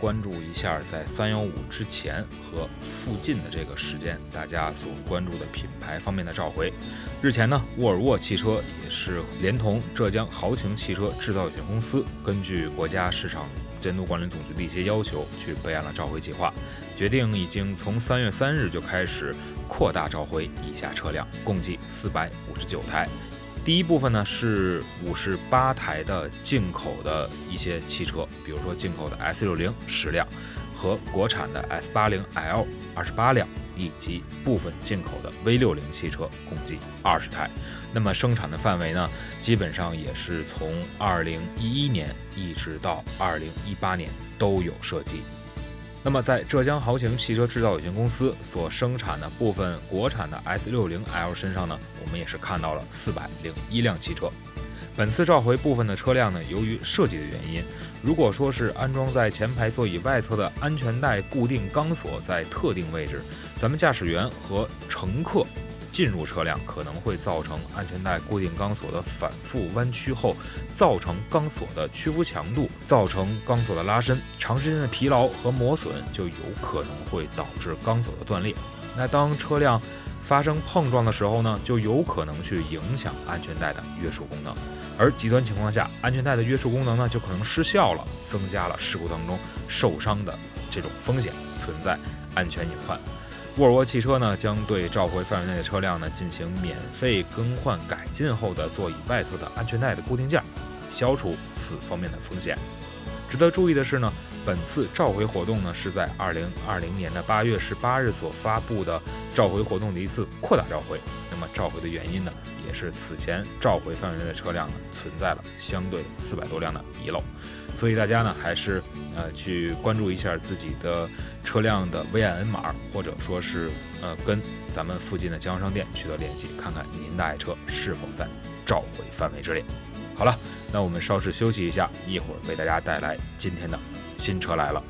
关注一下，在三幺五之前和附近的这个时间，大家所关注的品牌方面的召回。日前呢，沃尔沃汽车也是连同浙江豪情汽车制造有限公司，根据国家市场监督管理总局的一些要求，去备案了召回计划，决定已经从三月三日就开始扩大召回以下车辆，共计四百五十九台。第一部分呢是五十八台的进口的一些汽车，比如说进口的 S 六零十辆和国产的 S 八零 L 二十八辆，以及部分进口的 V 六零汽车，共计二十台。那么生产的范围呢，基本上也是从二零一一年一直到二零一八年都有涉及。那么，在浙江豪情汽车制造有限公司所生产的部分国产的 S 六零 L 身上呢，我们也是看到了四百零一辆汽车。本次召回部分的车辆呢，由于设计的原因，如果说是安装在前排座椅外侧的安全带固定钢索在特定位置，咱们驾驶员和乘客。进入车辆可能会造成安全带固定钢索的反复弯曲后，造成钢索的屈服强度，造成钢索的拉伸，长时间的疲劳和磨损就有可能会导致钢索的断裂。那当车辆发生碰撞的时候呢，就有可能去影响安全带的约束功能，而极端情况下，安全带的约束功能呢就可能失效了，增加了事故当中受伤的这种风险，存在安全隐患。沃尔沃汽车呢，将对召回范围内的车辆呢进行免费更换改进后的座椅外侧的安全带的固定件，消除此方面的风险。值得注意的是呢，本次召回活动呢是在二零二零年的八月十八日所发布的召回活动的一次扩大召回。那么召回的原因呢，也是此前召回范围内的车辆呢存在了相对四百多辆的遗漏。所以大家呢，还是呃去关注一下自己的车辆的 VIN 码，或者说是呃跟咱们附近的经销商店取得联系，看看您的爱车是否在召回范围之内。好了，那我们稍事休息一下，一会儿为大家带来今天的新车来了。